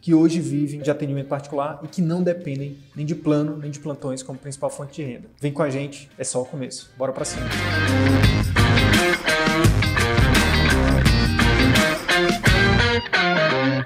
que hoje vivem de atendimento particular e que não dependem nem de plano nem de plantões como principal fonte de renda. Vem com a gente, é só o começo. Bora para cima.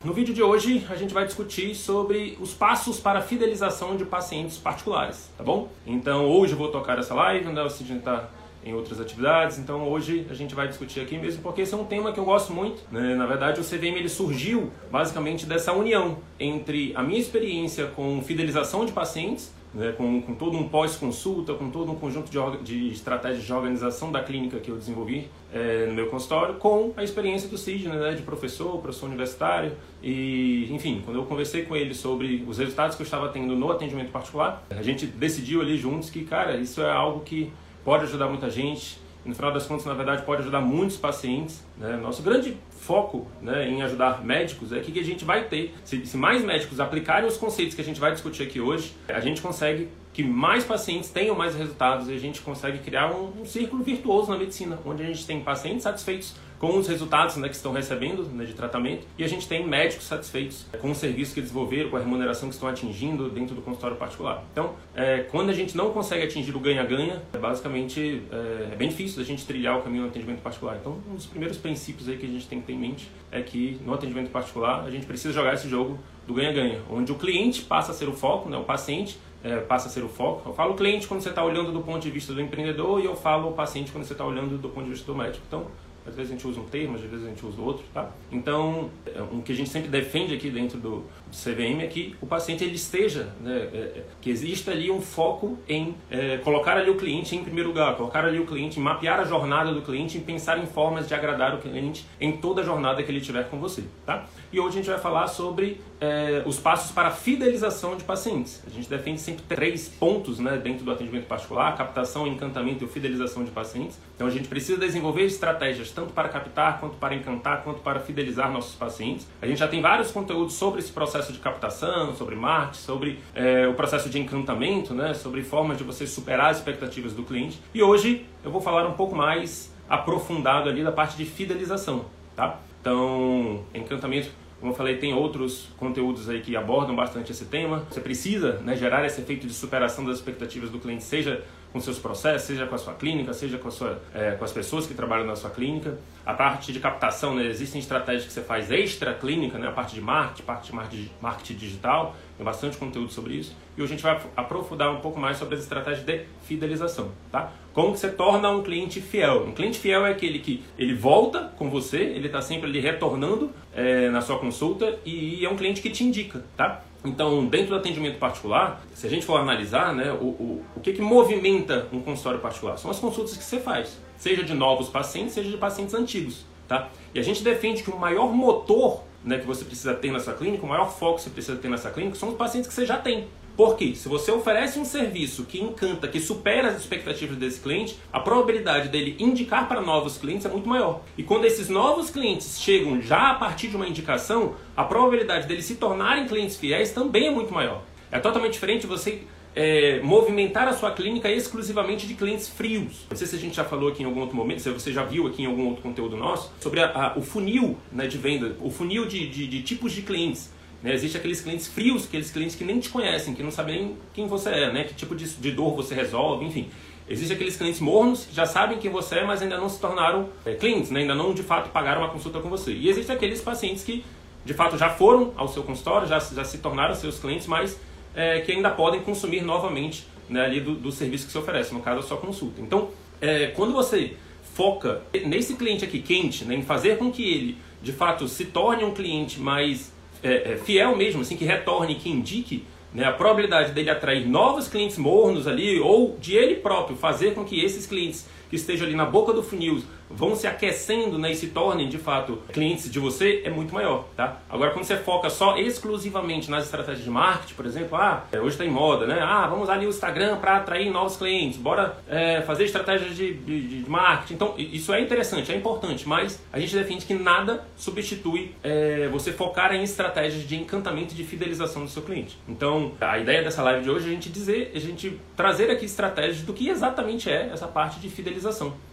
No vídeo de hoje a gente vai discutir sobre os passos para a fidelização de pacientes particulares, tá bom? Então hoje eu vou tocar essa live, onde você está em outras atividades. Então hoje a gente vai discutir aqui mesmo porque esse é um tema que eu gosto muito. Né? Na verdade, o CVM ele surgiu basicamente dessa união entre a minha experiência com fidelização de pacientes né, com, com, todo um pós-consulta, com todo um conjunto de, de, estratégias de organização da clínica que eu desenvolvi é, no meu consultório, com a experiência do Sidney, né, de professor, professor universitário. E, enfim, quando eu conversei com ele sobre os resultados que eu estava tendo no atendimento particular, a gente decidiu ali juntos que, cara, isso é algo que pode ajudar muita gente. E no final das contas, na verdade, pode ajudar muitos pacientes. Né? Nosso grande foco né, em ajudar médicos é que a gente vai ter, se, se mais médicos aplicarem os conceitos que a gente vai discutir aqui hoje, a gente consegue que mais pacientes tenham mais resultados e a gente consegue criar um, um círculo virtuoso na medicina, onde a gente tem pacientes satisfeitos com os resultados né, que estão recebendo né, de tratamento e a gente tem médicos satisfeitos com o serviço que desenvolveram, com a remuneração que estão atingindo dentro do consultório particular. Então, é, quando a gente não consegue atingir o ganha-ganha, é, basicamente é, é, bem difícil a gente trilhar o caminho do atendimento particular. Então, um dos primeiros princípios aí que a gente tem que ter em mente é que no atendimento particular a gente precisa jogar esse jogo do ganha-ganha, onde o cliente passa a ser o foco, né, o paciente é, passa a ser o foco. Eu falo cliente quando você está olhando do ponto de vista do empreendedor e eu falo o paciente quando você está olhando do ponto de vista do médico. Então, às vezes a gente usa um termo, às vezes a gente usa outro, tá? Então, é, o que a gente sempre defende aqui dentro do, CVM é que o paciente ele esteja, né, é, é, que exista ali um foco em é, colocar ali o cliente em primeiro lugar, colocar ali o cliente, mapear a jornada do cliente, em pensar em formas de agradar o cliente em toda a jornada que ele tiver com você, tá? E hoje a gente vai falar sobre é, os passos para a fidelização de pacientes. A gente defende sempre três pontos né, dentro do atendimento particular: captação, encantamento e fidelização de pacientes. Então a gente precisa desenvolver estratégias tanto para captar, quanto para encantar, quanto para fidelizar nossos pacientes. A gente já tem vários conteúdos sobre esse processo de captação, sobre marketing, sobre é, o processo de encantamento, né, sobre formas de você superar as expectativas do cliente. E hoje eu vou falar um pouco mais aprofundado ali da parte de fidelização, tá? Então, encantamento como eu falei, tem outros conteúdos aí que abordam bastante esse tema. Você precisa né, gerar esse efeito de superação das expectativas do cliente, seja com seus processos, seja com a sua clínica, seja com, sua, é, com as pessoas que trabalham na sua clínica. A parte de captação, né, existem estratégias que você faz extra clínica, né, a parte de marketing, parte de marketing digital, tem bastante conteúdo sobre isso. E hoje a gente vai aprofundar um pouco mais sobre as estratégias de fidelização, tá? Como que você torna um cliente fiel? Um cliente fiel é aquele que ele volta com você, ele está sempre ali retornando é, na sua consulta e é um cliente que te indica, tá? Então, dentro do atendimento particular, se a gente for analisar, né, o, o, o que, que movimenta um consultório particular? São as consultas que você faz, seja de novos pacientes, seja de pacientes antigos. Tá? E a gente defende que o maior motor né, que você precisa ter na sua clínica, o maior foco que você precisa ter na sua clínica são os pacientes que você já tem. Porque se você oferece um serviço que encanta, que supera as expectativas desse cliente, a probabilidade dele indicar para novos clientes é muito maior. E quando esses novos clientes chegam já a partir de uma indicação, a probabilidade deles se tornarem clientes fiéis também é muito maior. É totalmente diferente você é, movimentar a sua clínica exclusivamente de clientes frios. Não sei se a gente já falou aqui em algum outro momento, se você já viu aqui em algum outro conteúdo nosso, sobre a, a, o funil né, de venda, o funil de, de, de tipos de clientes. Né? Existem aqueles clientes frios, aqueles clientes que nem te conhecem, que não sabem nem quem você é, né? que tipo de, de dor você resolve, enfim. Existem aqueles clientes mornos que já sabem quem você é, mas ainda não se tornaram é, clientes, né? ainda não de fato pagaram uma consulta com você. E existem aqueles pacientes que de fato já foram ao seu consultório, já, já se tornaram seus clientes, mas é, que ainda podem consumir novamente né, ali do, do, serviço que você oferece, no caso a sua consulta. Então, é, quando você foca nesse cliente aqui quente, né, em fazer com que ele de fato se torne um cliente mais é, é, fiel mesmo, assim, que retorne, que indique, né, a probabilidade dele atrair novos clientes mornos ali, ou de ele próprio fazer com que esses clientes que estejam ali na boca do funil vão se aquecendo né, e se tornem de fato clientes de você é muito maior, tá? Agora quando você foca só exclusivamente nas estratégias de marketing, por exemplo, ah, é, hoje está em moda, né? Ah, vamos ali o Instagram para atrair novos clientes, bora é, fazer estratégias de, de, de, marketing. Então isso é interessante, é importante, mas a gente defende que nada substitui é, você focar em estratégias de encantamento e de fidelização do seu cliente. Então a ideia dessa live de hoje é a gente dizer, a gente trazer aqui estratégias do que exatamente é essa parte de fidelização.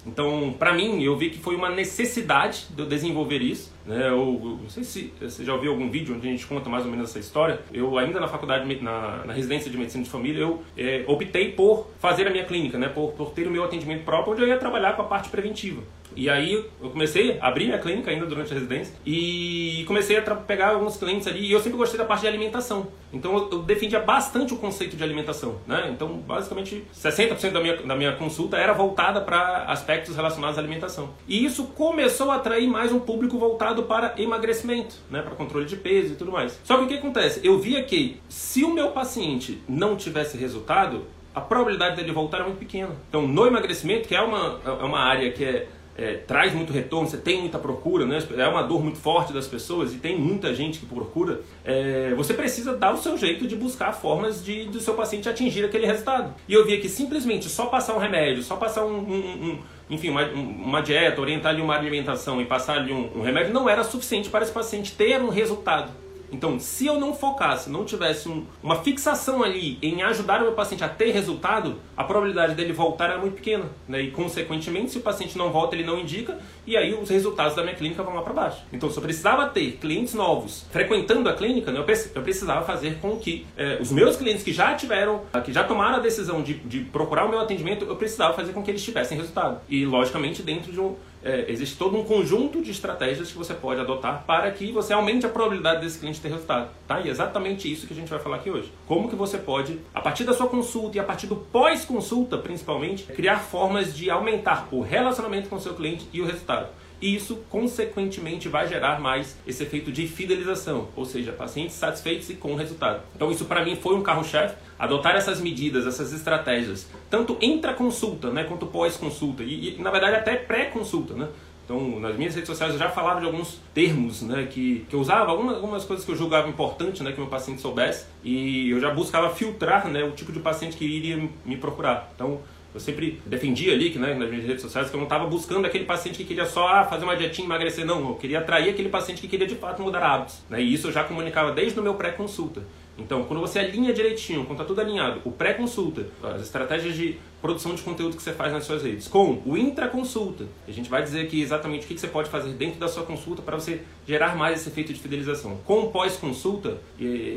Então, para mim, eu vi que foi uma necessidade de eu desenvolver isso. Né? Eu, não sei se você já ouviu algum vídeo onde a gente conta mais ou menos essa história. Eu, ainda na faculdade, na, na residência de medicina de família, eu é, optei por fazer a minha clínica, né? por, por ter o meu atendimento próprio, onde eu ia trabalhar com a parte preventiva. E aí eu comecei a abrir a clínica ainda durante a residência e comecei a pegar alguns clientes ali e eu sempre gostei da parte de alimentação. Então eu, eu defendia bastante o conceito de alimentação, né? Então basicamente 60% da minha, da minha consulta era voltada para aspectos relacionados à alimentação. E isso começou a atrair mais um público voltado para emagrecimento, né? Para controle de peso e tudo mais. Só que o que acontece? Eu via que se o meu paciente não tivesse resultado, a probabilidade dele voltar era muito pequena. Então, no emagrecimento, que é uma, é uma área que é é, traz muito retorno, você tem muita procura, né? é uma dor muito forte das pessoas e tem muita gente que procura, é, você precisa dar o seu jeito de buscar formas de do seu paciente atingir aquele resultado. E eu via que simplesmente só passar um remédio, só passar um, um, um enfim, uma, uma, dieta, orientar lhe uma alimentação e passar lhe um, um remédio não era suficiente para esse paciente ter um resultado. Então, se eu não focasse, não tivesse um, uma fixação ali em ajudar o meu paciente a ter resultado, a probabilidade dele voltar era muito pequena. Né? E, consequentemente, se o paciente não volta, ele não indica, e aí os resultados da minha clínica vão lá para baixo. Então, se eu precisava ter clientes novos frequentando a clínica, né, eu precisava fazer com que eh, os meus clientes que já tiveram, que já tomaram a decisão de, de procurar o meu atendimento, eu precisava fazer com que eles tivessem resultado. E, logicamente, dentro de um é, existe todo um conjunto de estratégias que você pode adotar para que você aumente a probabilidade desse cliente ter resultado. Tá? E é exatamente isso que a gente vai falar aqui hoje. Como que você pode, a partir da sua consulta e a partir do pós-consulta, principalmente, criar formas de aumentar o relacionamento com o seu cliente e o resultado. E isso, consequentemente, vai gerar mais esse efeito de fidelização, ou seja, pacientes satisfeitos e com resultado. Então, isso para mim foi um carro-chefe, adotar essas medidas, essas estratégias, tanto intra-consulta né, quanto pós-consulta, e, e, na verdade até pré-consulta. Né? Então, nas minhas redes sociais eu já falava de alguns termos né, que, que eu usava, algumas, algumas coisas que eu julgava importante né, que meu paciente soubesse, e eu já buscava filtrar né, o tipo de paciente que iria me procurar. Então, eu sempre defendia ali, que, né, nas minhas redes sociais, que eu não estava buscando aquele paciente que queria só ah, fazer uma dietinha e emagrecer, não. Eu queria atrair aquele paciente que queria de fato mudar hábitos. Né? E isso eu já comunicava desde o meu pré-consulta. Então, quando você alinha direitinho, quando está tudo alinhado, o pré-consulta, as estratégias de produção de conteúdo que você faz nas suas redes, com o intra-consulta, a gente vai dizer aqui exatamente o que você pode fazer dentro da sua consulta para você gerar mais esse efeito de fidelização. Com o pós-consulta,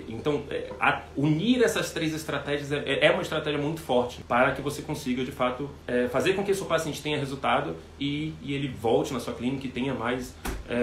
então, é, unir essas três estratégias é, é uma estratégia muito forte para que você consiga, de fato, é, fazer com que o seu paciente tenha resultado e, ele volte na sua clínica e tenha mais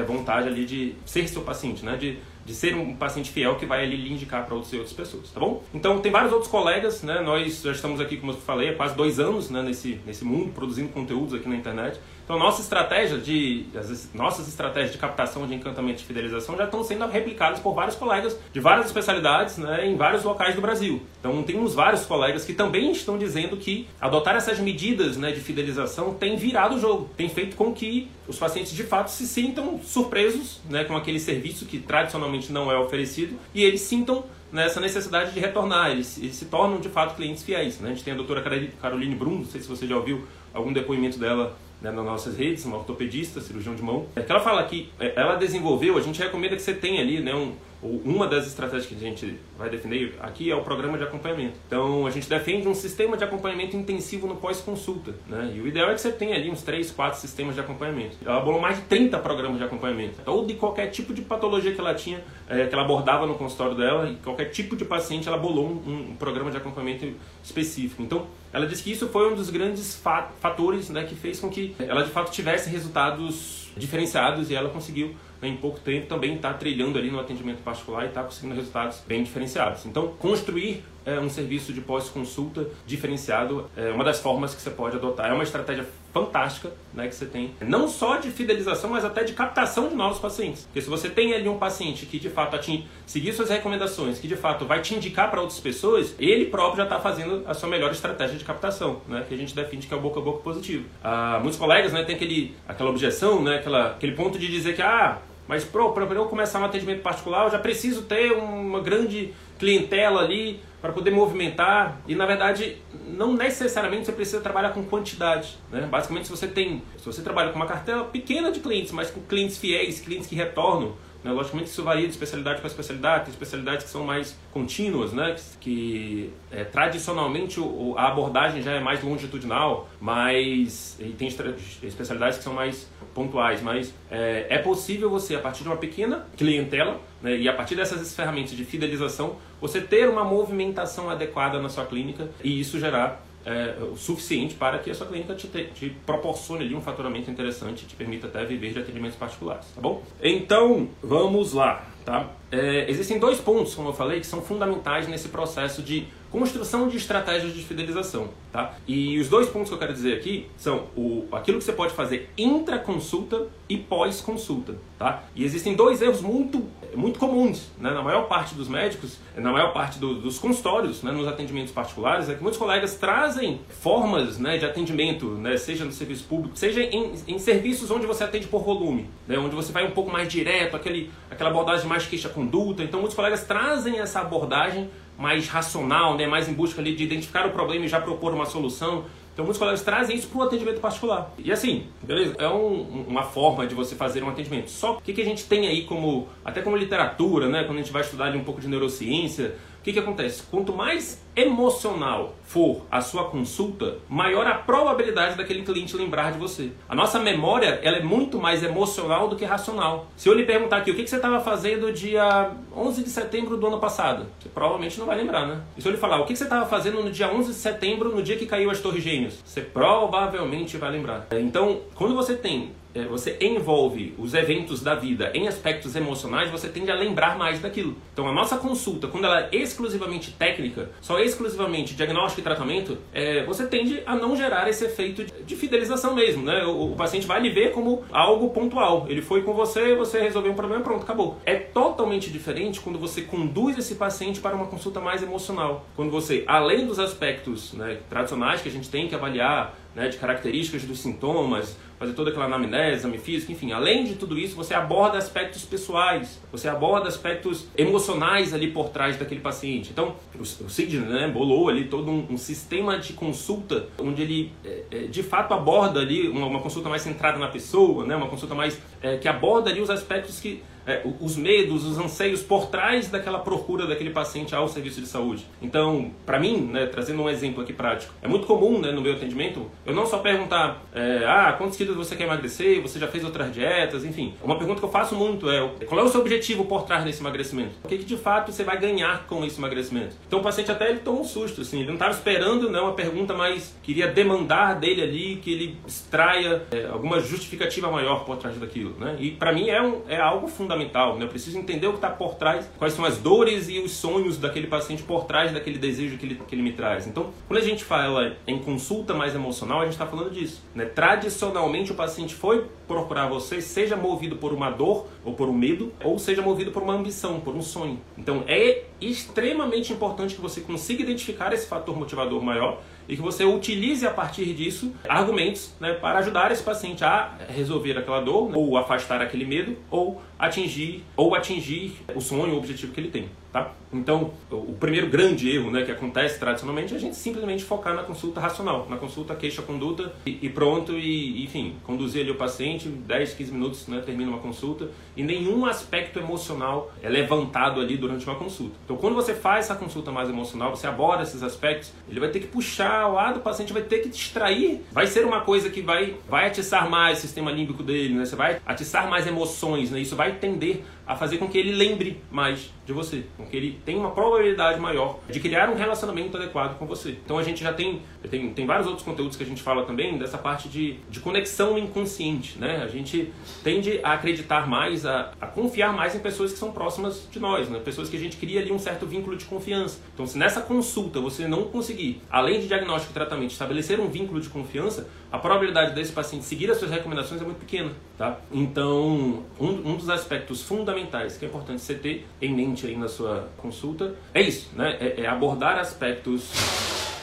vontade ali de ser seu paciente, né? De, de ser um paciente fiel que vai ali lhe indicar para outras, outras pessoas, tá bom? Então tem vários outros colegas, né? Nós já estamos aqui, como eu falei, há quase dois anos né, nesse, nesse mundo, produzindo conteúdos aqui na internet. Então, nossa estratégia de, as nossas estratégias de captação de encantamento e fidelização já estão sendo replicadas por vários colegas de várias especialidades né, em vários locais do Brasil. Então, temos vários colegas que também estão dizendo que adotar essas medidas né, de fidelização tem virado o jogo, tem feito com que os pacientes de fato se sintam surpresos né, com aquele serviço que tradicionalmente não é oferecido e eles sintam nessa necessidade de retornar, eles, eles, se tornam de fato clientes fiéis. Né? A gente tem a doutora Caroline Brum, não sei se você já ouviu algum depoimento dela né, nas nossas redes, uma ortopedista, cirurgião de mão, é que ela fala que é, ela desenvolveu, a gente recomenda que você tenha ali né, um, uma das estratégias que a gente vai defender aqui é o programa de acompanhamento. Então, a gente defende um sistema de acompanhamento intensivo no pós-consulta. Né? E o ideal é que você tenha ali uns 3, 4 sistemas de acompanhamento. Ela bolou mais de 30 programas de acompanhamento. Ou de qualquer tipo de patologia que ela tinha, é, que ela abordava no consultório dela, e qualquer tipo de paciente, ela bolou um, um programa de acompanhamento específico. Então, ela disse que isso foi um dos grandes fatores né, que fez com que ela de fato tivesse resultados diferenciados e ela conseguiu em pouco tempo também está trilhando ali no atendimento particular e está conseguindo resultados bem diferenciados. Então, construir é, um serviço de pós-consulta diferenciado é uma das formas que você pode adotar. É uma estratégia fantástica né, que você tem, não só de fidelização, mas até de captação de novos pacientes. Porque se você tem ali um paciente que de fato atinge, seguir suas recomendações, que de fato vai te indicar para outras pessoas, ele próprio já está fazendo a sua melhor estratégia de captação, né, que a gente define que é o boca a boca positivo. Ah, muitos colegas né, têm aquele, aquela objeção, né, aquela, aquele ponto de dizer que ah, mas para eu começar um atendimento particular, eu já preciso ter uma grande clientela ali para poder movimentar. E na verdade, não necessariamente você precisa trabalhar com quantidade. Né? Basicamente, se você tem, se você trabalha com uma cartela pequena de clientes, mas com clientes fiéis, clientes que retornam, né? Logicamente isso varia de especialidade para especialidade, tem especialidades que são mais contínuas, né? que, é, tradicionalmente o, a abordagem já é mais longitudinal, mas e tem especialidades que são mais pontuais, mas é, é possível você, a partir de uma pequena clientela, né, e a partir dessas ferramentas de fidelização, você ter uma movimentação adequada na sua clínica e isso gerar é, o suficiente para que a sua clínica te, te, proporcione ali um faturamento interessante e te permita até viver de atendimentos particulares, tá bom? Então, vamos lá, tá? É, existem dois pontos, como eu falei, que são fundamentais nesse processo de construção de estratégias de fidelização, tá? E os dois pontos que eu quero dizer aqui são o, aquilo que você pode fazer intra-consulta e pós-consulta, tá? E existem dois erros muito, muito comuns, né? Na maior parte dos médicos, na maior parte do, dos consultórios, né? nos atendimentos particulares, é que muitos colegas trazem formas né, de atendimento, né? seja no serviço público, seja em, em serviços onde você atende por volume, né? onde você vai um pouco mais direto, aquele, aquela abordagem mais queixa-conduta. Então, muitos colegas trazem essa abordagem mais racional, né, mais em busca ali de identificar o problema e já propor uma solução. Então muitos colegas trazem isso para o atendimento particular. E assim, beleza? É um, uma forma de você fazer um atendimento. Só o que, que a gente tem aí como, até como literatura, né? Quando a gente vai estudar um pouco de neurociência, o que, que acontece? Quanto mais emocional for a sua consulta, maior a probabilidade daquele cliente lembrar de você. A nossa memória ela é muito mais emocional do que racional. Se eu lhe perguntar aqui o que, que você estava fazendo dia 11 de setembro do ano passado, você provavelmente não vai lembrar, né? E se eu lhe falar o que, que você estava fazendo no dia 11 de setembro, no dia que caiu as Torres Gêmeas, você provavelmente vai lembrar. Então, quando você tem você envolve os eventos da vida em aspectos emocionais, você tende a lembrar mais daquilo. Então a nossa consulta, quando ela é exclusivamente técnica, só exclusivamente diagnóstico e tratamento, é, você tende a não gerar esse efeito de fidelização mesmo. Né? O, o, paciente vai lhe ver como algo pontual. Ele foi com você, você resolveu um problema, pronto, acabou. É totalmente diferente quando você conduz esse paciente para uma consulta mais emocional. Quando você, além dos aspectos né, tradicionais que a gente tem que avaliar, né, de características dos sintomas, fazer toda aquela anamnese, exame físico, enfim. Além de tudo isso, você aborda aspectos pessoais, você aborda aspectos emocionais ali por trás daquele paciente. Então, o, o Sidney né, bolou ali todo um, um, sistema de consulta onde ele, é, é, de fato, aborda ali uma, uma, consulta mais centrada na pessoa, né, uma consulta mais é, que aborda ali os aspectos que é, os medos, os anseios por trás daquela procura daquele paciente ao serviço de saúde. Então, para mim, né, trazendo um exemplo aqui prático, é muito comum né, no meu atendimento eu não só perguntar, é, ah, quantos quilos você quer emagrecer, você já fez outras dietas, enfim. Uma pergunta que eu faço muito é, qual é o seu objetivo por trás desse emagrecimento? O que, que de fato você vai ganhar com esse emagrecimento? Então o paciente até ele toma um susto, assim, ele não estava esperando né, uma pergunta, mas queria demandar dele ali que ele extraia é, alguma justificativa maior por trás daquilo. Né? E para mim é, um, é algo fundamental fundamental. Né? Eu preciso entender o que está por trás, quais são as dores e os sonhos daquele paciente por trás daquele desejo que ele, que ele me traz. Então, quando a gente fala em consulta mais emocional, a gente está falando disso. Né? Tradicionalmente, o paciente foi procurar você, seja movido por uma dor ou por um medo, ou seja movido por uma ambição, por um sonho. Então, é extremamente importante que você consiga identificar esse fator motivador maior e que você utilize a partir disso argumentos né, para ajudar esse paciente a resolver aquela dor, né, ou afastar aquele medo, ou atingir ou atingir o sonho, o objetivo que ele tem. Tá? Então, o primeiro grande erro né, que acontece tradicionalmente é a gente simplesmente focar na consulta racional, na consulta queixa-conduta e, e, pronto, e enfim, conduzir ali o paciente, 10, 15 minutos né, termina uma consulta e nenhum aspecto emocional é levantado ali durante uma consulta. Então, quando você faz essa consulta mais emocional, você aborda esses aspectos, ele vai ter que puxar o lado, o paciente vai ter que distrair, vai ser uma coisa que vai, vai atiçar mais o sistema límbico dele, né? você vai atiçar mais emoções, né? isso vai tender a fazer com que ele lembre mais de você, com que ele tenha uma probabilidade maior de criar um relacionamento adequado com você. Então a gente já tem, tem, tem vários outros conteúdos que a gente fala também dessa parte de, de conexão inconsciente, né? A gente tende a acreditar mais, a, a confiar mais em pessoas que são próximas de nós, né? Pessoas que a gente cria ali um certo vínculo de confiança. Então se nessa consulta você não conseguir, além de diagnóstico e tratamento, estabelecer um vínculo de confiança, a probabilidade desse paciente seguir as suas recomendações é muito pequena, tá? Então, um, um dos aspectos fundamentais que é importante você ter em mente aí na sua consulta é isso, né? É, é abordar aspectos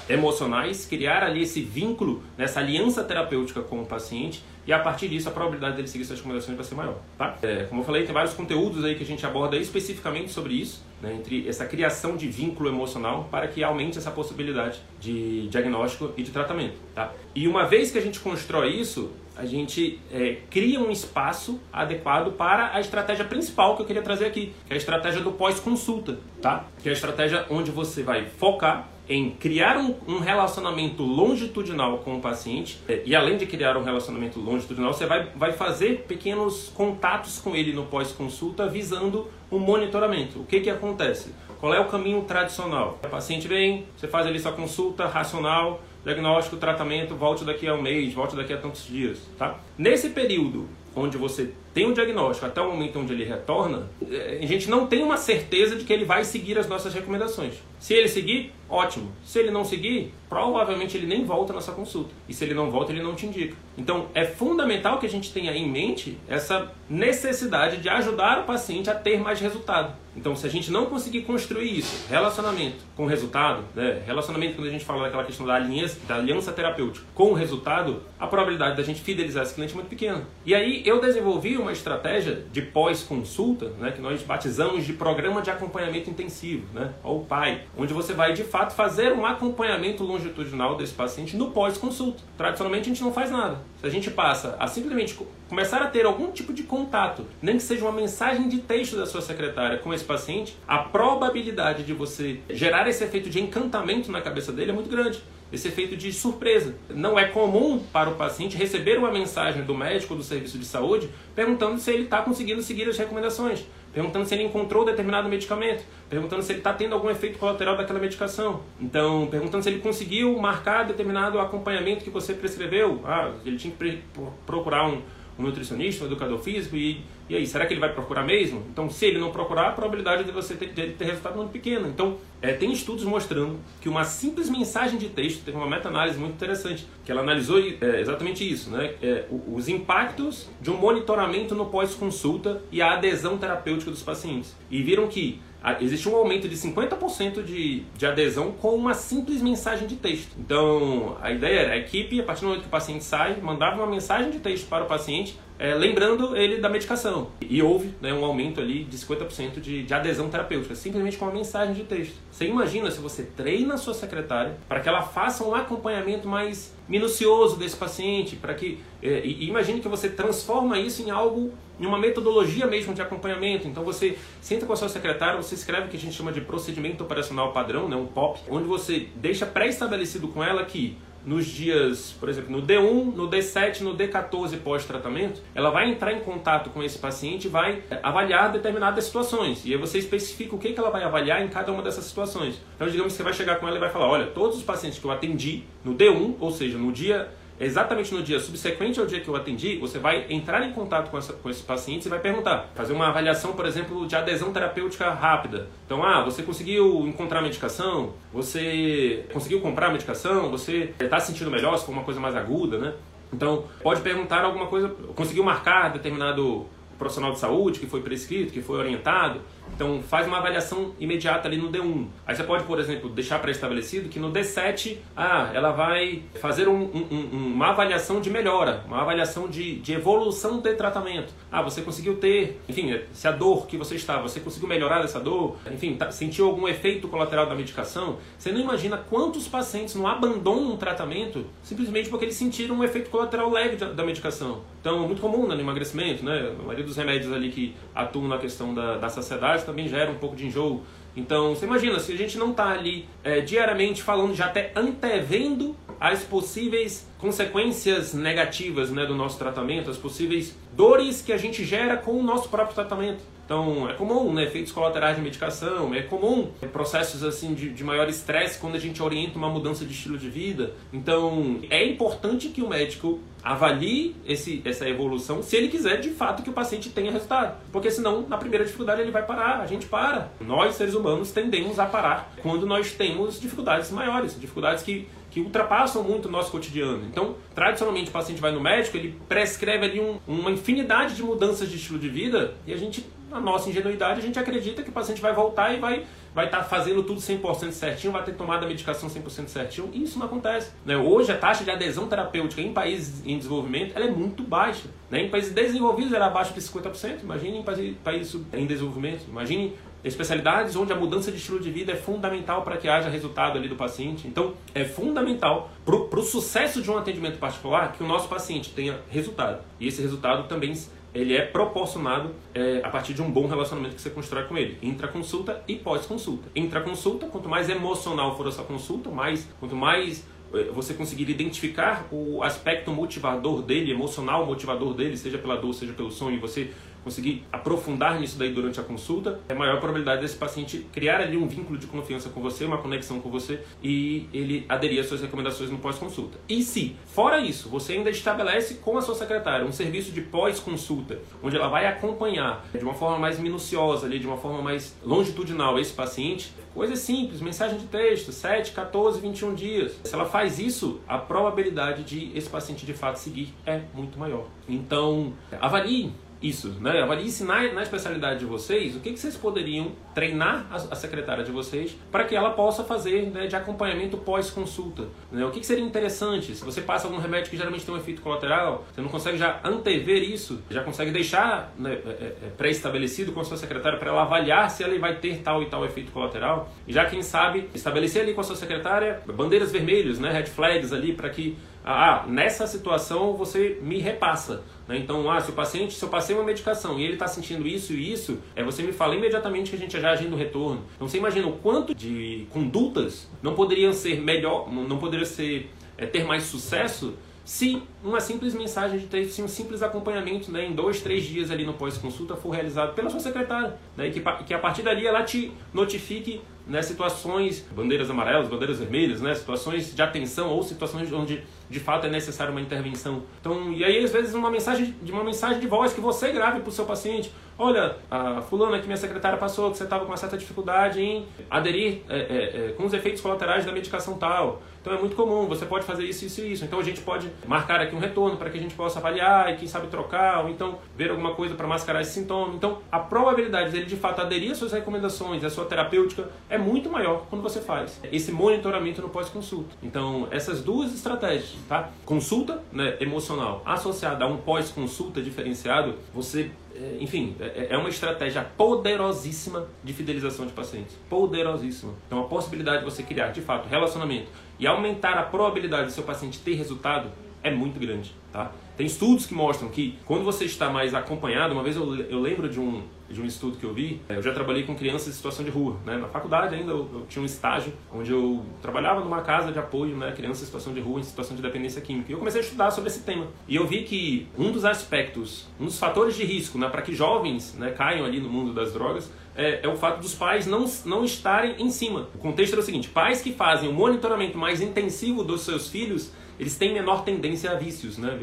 emocionais, criar ali esse vínculo, nessa aliança terapêutica com o paciente e a partir disso a probabilidade dele seguir suas recomendações vai ser maior, tá? É, como eu falei, tem vários conteúdos aí que a gente aborda especificamente sobre isso, né, entre essa criação de vínculo emocional para que aumente essa possibilidade de diagnóstico e de tratamento, tá? E uma vez que a gente constrói isso, a gente é, cria um espaço adequado para a estratégia principal que eu queria trazer aqui, que é a estratégia do pós-consulta, tá? Que é a estratégia onde você vai focar em criar um, um, relacionamento longitudinal com o paciente é, e além de criar um relacionamento longitudinal, você vai, vai fazer pequenos contatos com ele no pós-consulta visando o monitoramento. O que, que acontece? Qual é o caminho tradicional? O paciente vem, você faz ali sua consulta racional, diagnóstico, tratamento, volte daqui a um mês, volte daqui a tantos dias, tá? Nesse período onde você tem um diagnóstico até o momento onde ele retorna, é, a gente não tem uma certeza de que ele vai seguir as nossas recomendações. Se ele seguir, ótimo. Se ele não seguir, provavelmente ele nem volta nessa consulta. E se ele não volta, ele não te indica. Então, é fundamental que a gente tenha em mente essa necessidade de ajudar o paciente a ter mais resultado. Então, se a gente não conseguir construir isso, relacionamento com resultado, né? relacionamento quando a gente fala daquela questão da aliança, da aliança terapêutica com o resultado, a probabilidade da gente fidelizar esse cliente é muito pequena. E aí eu desenvolvi uma estratégia de pós-consulta, né? que nós batizamos de programa de acompanhamento intensivo, né? ou PAI, onde você vai de fato fazer um acompanhamento longitudinal desse paciente no pós-consulta. Tradicionalmente a gente não faz nada. Se a gente passa a simplesmente começar a ter algum tipo de contato, nem que seja uma mensagem de texto da sua secretária com esse paciente, a probabilidade de você gerar esse efeito de encantamento na cabeça dele é muito grande esse efeito de surpresa. Não é comum para o paciente receber uma mensagem do médico do serviço de saúde perguntando se ele está conseguindo seguir as recomendações, perguntando se ele encontrou determinado medicamento, perguntando se ele está tendo algum efeito colateral daquela medicação. Então, perguntando se ele conseguiu marcar determinado acompanhamento que você prescreveu. Ah, ele tinha que procurar um um nutricionista, um educador físico, e, e aí, será que ele vai procurar mesmo? Então, se ele não procurar, a probabilidade de você ter, de ter resultado é muito pequena. Então, é, tem estudos mostrando que uma simples mensagem de texto, teve uma meta-análise muito interessante, que ela analisou é, exatamente isso, né? É, os impactos de um monitoramento no pós-consulta e a adesão terapêutica dos pacientes. E viram que existe um aumento de 50% de, de adesão com uma simples mensagem de texto. Então, a ideia era a equipe, a partir do momento que o paciente sai, mandava uma mensagem de texto para o paciente, é, lembrando ele da medicação. E houve né, um aumento ali de 50% de, de adesão terapêutica, simplesmente com uma mensagem de texto. Você imagina se você treina a sua secretária para que ela faça um acompanhamento mais minucioso desse paciente, para que é, e imagine que você transforma isso em algo, em uma metodologia mesmo de acompanhamento. Então você senta com a sua secretária, você escreve o que a gente chama de procedimento operacional padrão, né, um POP, onde você deixa pré-estabelecido com ela que nos dias, por exemplo, no D1, no D7, no D14 pós-tratamento, ela vai entrar em contato com esse paciente e vai avaliar determinadas situações. E aí você especifica o que, que ela vai avaliar em cada uma dessas situações. Então, digamos que você vai chegar com ela e vai falar: olha, todos os pacientes que eu atendi no D1, ou seja, no dia exatamente no dia subsequente ao dia que eu atendi, você vai entrar em contato com, essa, com esses pacientes e vai perguntar, fazer uma avaliação, por exemplo, de adesão terapêutica rápida. Então, ah, você conseguiu encontrar medicação? Você conseguiu comprar medicação? Você está sentindo melhor se for uma coisa mais aguda, né? Então, pode perguntar alguma coisa, conseguiu marcar determinado profissional de saúde que foi prescrito, que foi orientado. Então faz uma avaliação imediata ali no D1. Aí você pode, por exemplo, deixar pré-estabelecido que no D7 ah, ela vai fazer um, um, uma avaliação de melhora, uma avaliação de, de evolução de tratamento. Ah, você conseguiu ter, enfim, se a dor que você está, você conseguiu melhorar essa dor, enfim, tá, sentiu algum efeito colateral da medicação. Você não imagina quantos pacientes não abandonam um tratamento simplesmente porque eles sentiram um efeito colateral leve da, da medicação. Então, muito comum né, no emagrecimento, né? A maioria dos remédios ali que atuam na questão da, da saciedade também gera um pouco de enjoo. Então, você imagina, se a gente não está ali é, diariamente falando, já até antevendo as possíveis consequências negativas né, do nosso tratamento, as possíveis dores que a gente gera com o nosso próprio tratamento. Então, é comum, né, efeitos colaterais de medicação, é comum processos assim de, de maior estresse quando a gente orienta uma mudança de estilo de vida. Então, é importante que o médico avalie esse, essa evolução se ele quiser de fato que o paciente tenha resultado. Porque senão, na primeira dificuldade, ele vai parar, a gente para. Nós, seres humanos, tendemos a parar quando nós temos dificuldades maiores, dificuldades que que ultrapassam muito o nosso cotidiano. Então, tradicionalmente, o paciente vai no médico, ele prescreve ali um, uma infinidade de mudanças de estilo de vida e a gente, na nossa ingenuidade, a gente acredita que o paciente vai voltar e vai vai estar tá fazendo tudo 100% certinho, vai ter tomado a medicação 100% certinho. E isso não acontece. Né? Hoje, a taxa de adesão terapêutica em países em desenvolvimento ela é muito baixa. Né? Em países desenvolvidos, ela é abaixo de 50%. Imagine em países em desenvolvimento. Imagine especialidades onde a mudança de estilo de vida é fundamental para que haja resultado ali do paciente. Então, é fundamental para o sucesso de um atendimento particular que o nosso paciente tenha resultado. E esse resultado também ele é proporcionado é, a partir de um bom relacionamento que você constrói com ele, intra-consulta e pós-consulta. Intra-consulta, quanto mais emocional for a sua consulta, mais, quanto mais é, você conseguir identificar o aspecto motivador dele, emocional motivador dele, seja pela dor, seja pelo sonho, você conseguir aprofundar nisso daí durante a consulta, é maior a probabilidade desse paciente criar ali um vínculo de confiança com você, uma conexão com você e ele aderir às suas recomendações no pós-consulta. E se, fora isso, você ainda estabelece com a sua secretária um serviço de pós-consulta, onde ela vai acompanhar de uma forma mais minuciosa, ali, de uma forma mais longitudinal esse paciente, Coisa simples, mensagem de texto, 7, 14, 21 dias. Se ela faz isso, a probabilidade de esse paciente de fato seguir é muito maior. Então, avalie isso, né? Avalie-se na, na especialidade de vocês o que, que vocês poderiam treinar a, a secretária de vocês para que ela possa fazer né, de acompanhamento pós-consulta. Né? O que, que, seria interessante? Se você passa algum remédio que geralmente tem um efeito colateral, você não consegue já antever isso, já consegue deixar né, é, é, é pré-estabelecido com a sua secretária para ela avaliar se ela vai ter tal e tal efeito colateral. E já, quem sabe, estabelecer ali com a sua secretária bandeiras vermelhas, né, red flags ali, para que ah, nessa situação você me repassa. Né? Então, ah, se o paciente, se eu passei uma medicação e ele está sentindo isso e isso, é você me fala imediatamente que a gente já agindo no retorno. Então você imagina o quanto de condutas não poderiam ser melhor, não poderia ser é, ter mais sucesso se uma simples mensagem de texto, se um simples acompanhamento né, em dois, três dias ali no pós-consulta for realizado pela sua secretária, né, que, que a partir dali ela te notifique né, situações, bandeiras amarelas, bandeiras vermelhas, né, situações de atenção ou situações onde de fato é necessária uma intervenção. Então, e aí às vezes uma mensagem de uma mensagem de voz que você grave para o seu paciente. Olha, a fulana que minha secretária passou que você estava com uma certa dificuldade em aderir é, é, é, com os efeitos colaterais da medicação tal. Então é muito comum, você pode fazer isso, isso e isso. Então a gente pode marcar aqui um retorno para que a gente possa avaliar e quem sabe trocar, ou então ver alguma coisa para mascarar esse sintoma. Então a probabilidade dele de fato aderir às suas recomendações, à sua terapêutica, é muito maior quando você faz esse monitoramento no pós-consulta. Então essas duas estratégias, tá? Consulta né, emocional associada a um pós-consulta diferenciado, você é, enfim, é, é uma estratégia poderosíssima de fidelização de pacientes. Poderosíssima. Então, a possibilidade de você criar, de fato, relacionamento e aumentar a probabilidade do seu paciente ter resultado é muito grande, tá? Tem estudos que mostram que quando você está mais acompanhado, uma vez eu, eu lembro de um, de um estudo que eu vi, eu já trabalhei com crianças em situação de rua, né? Na faculdade ainda eu, eu tinha um estágio onde eu trabalhava numa casa de apoio, né? Crianças em situação de rua, em situação de dependência química. E eu comecei a estudar sobre esse tema. E eu vi que um dos aspectos, um dos fatores de risco, né? Para que jovens né, caiam ali no mundo das drogas, é, é, o fato dos pais não, não estarem em cima. O contexto é o seguinte: pais que fazem o monitoramento mais intensivo dos seus filhos eles têm menor tendência a vícios, né?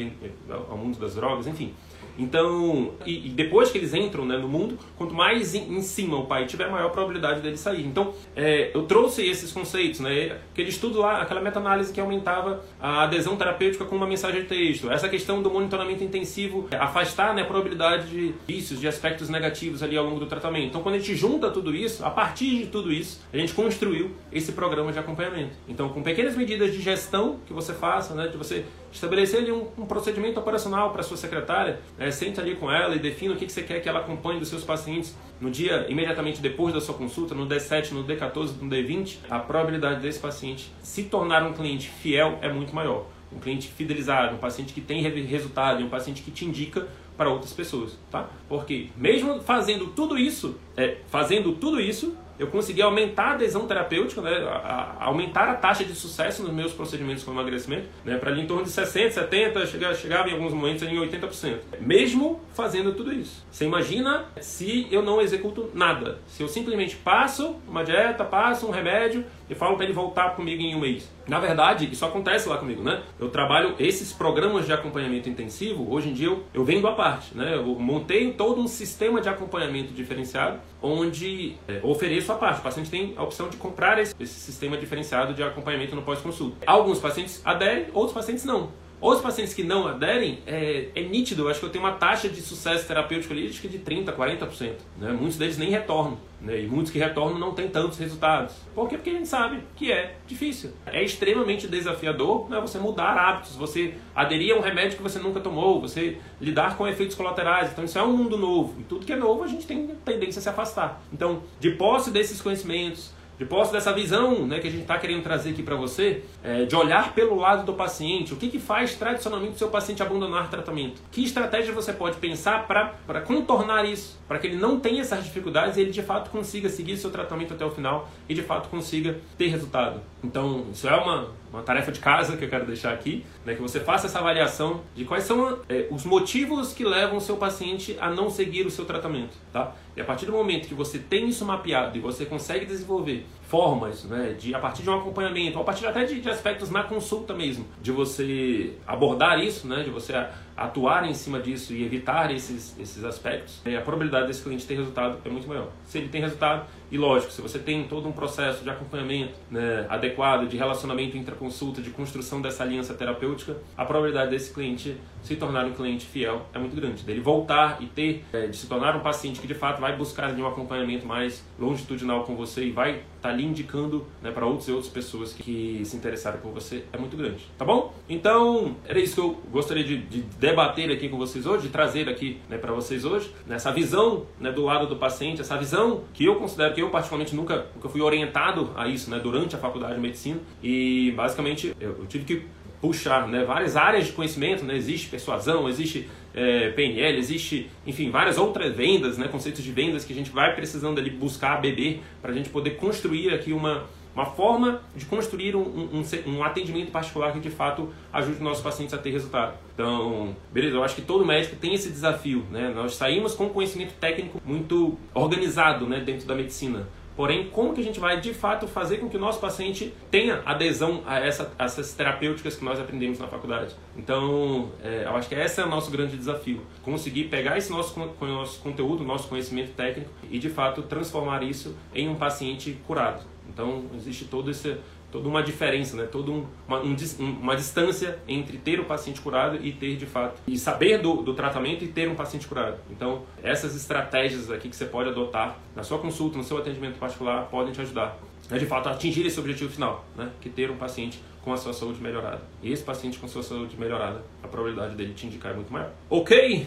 ao mundo das drogas, enfim. Então, e, e, depois que eles entram né, no mundo, quanto mais em, em, cima o pai tiver, maior probabilidade dele sair. Então, é, eu trouxe esses conceitos, né? Aquele estudo lá, aquela meta-análise que aumentava a adesão terapêutica com uma mensagem de texto. Essa questão do monitoramento intensivo, é, afastar né, a probabilidade de vícios, de aspectos negativos ali ao longo do tratamento. Então, quando a gente junta tudo isso, a partir de tudo isso, a gente construiu esse programa de acompanhamento. Então, com pequenas medidas de gestão que você faça, né, de você estabelecer ali um, um procedimento operacional para sua secretária, é, sente ali com ela e defina o que, que você quer que ela acompanhe dos seus pacientes no dia imediatamente depois da sua consulta, no D7, no D14, no D20, a probabilidade desse paciente se tornar um cliente fiel é muito maior. Um cliente fidelizado, um paciente que tem resultado, um paciente que te indica para outras pessoas, tá? Porque mesmo fazendo tudo isso, é, fazendo tudo isso, eu consegui aumentar a adesão terapêutica, né, a, a aumentar a taxa de sucesso nos meus procedimentos com emagrecimento, né, para ali em torno de 60, 70, chegava, chegava em alguns momentos em 80%. Mesmo fazendo tudo isso. Você imagina se eu não executo nada. Se eu simplesmente passo uma dieta, passo um remédio e falo para ele voltar comigo em um mês. Na verdade, isso acontece lá comigo, né? Eu trabalho esses programas de acompanhamento intensivo, hoje em dia eu, eu vendo à parte, né? Eu montei todo um sistema de acompanhamento diferenciado, onde é, ofereço a parte. O paciente tem a opção de comprar esse, esse sistema diferenciado de acompanhamento no pós-consulta. Alguns pacientes aderem, outros pacientes não. Os pacientes que não aderem, é, é, nítido, eu acho que eu tenho uma taxa de sucesso terapêutico ali de 30%, 40%. Né? Muitos deles nem retornam. Né? E muitos que retornam não têm tantos resultados. Por quê? Porque a gente sabe que é difícil. É extremamente desafiador né? você mudar hábitos, você aderir a um remédio que você nunca tomou, você lidar com efeitos colaterais. Então isso é um mundo novo. E tudo que é novo a gente tem tendência a se afastar. Então, de posse desses conhecimentos, de posse dessa visão né, que a gente está querendo trazer aqui para você, é, de olhar pelo lado do paciente, o que, que faz tradicionalmente o seu paciente abandonar tratamento? Que estratégia você pode pensar para contornar isso, para que ele não tenha essas dificuldades e ele de fato consiga seguir seu tratamento até o final e de fato consiga ter resultado? Então, isso é uma, uma tarefa de casa que eu quero deixar aqui, né, que você faça essa avaliação de quais são é, os motivos que levam o seu paciente a não seguir o seu tratamento. Tá? E a partir do momento que você tem isso mapeado e você consegue desenvolver formas, né, de a partir de um acompanhamento, a partir até de, de, aspectos na consulta mesmo, de você abordar isso, né, de você atuar em cima disso e evitar esses, esses aspectos, a probabilidade desse cliente ter resultado é muito maior. Se ele tem resultado, e lógico, se você tem todo um processo de acompanhamento né, adequado, de relacionamento intraconsulta, de construção dessa aliança terapêutica, a probabilidade desse cliente se tornar um cliente fiel é muito grande. Dele voltar e ter, é, de se tornar um paciente que de fato vai buscar um acompanhamento mais longitudinal com você e vai tá ali indicando né, para outras e outras pessoas que se interessaram por você é muito grande. Tá bom? Então, era isso que eu gostaria de, de debater aqui com vocês hoje, de trazer aqui né, para vocês hoje, nessa visão né, do lado do paciente, essa visão que eu considero que eu particularmente nunca, nunca fui orientado a isso né, durante a faculdade de medicina e basicamente eu, eu tive que puxar né, várias áreas de conhecimento, né, existe persuasão, existe é, PNL, existe, enfim, várias outras vendas, né, conceitos de vendas que a gente vai precisando ali buscar, beber, para a gente poder construir aqui uma, uma forma de construir um, um, um, atendimento particular que de fato ajude os nossos pacientes a ter resultado. Então, beleza, eu acho que todo médico tem esse desafio, né? Nós saímos com conhecimento técnico muito organizado né, dentro da medicina. Porém, como que a gente vai de fato fazer com que o nosso paciente tenha adesão a, essa, a essas terapêuticas que nós aprendemos na faculdade? Então, é, eu acho que esse é o nosso grande desafio: conseguir pegar esse nosso, nosso conteúdo, nosso conhecimento técnico e de fato transformar isso em um paciente curado. Então, existe todo esse, toda uma diferença, né? toda um, uma, um, uma distância entre ter o paciente curado e ter de fato, e saber do, do tratamento e ter um paciente curado. Então, essas estratégias aqui que você pode adotar na sua consulta, no seu atendimento particular, podem te ajudar a de fato atingir esse objetivo final, né? que ter um paciente com a sua saúde melhorada. E esse paciente com a sua saúde melhorada, a probabilidade dele te indicar é muito maior. Ok?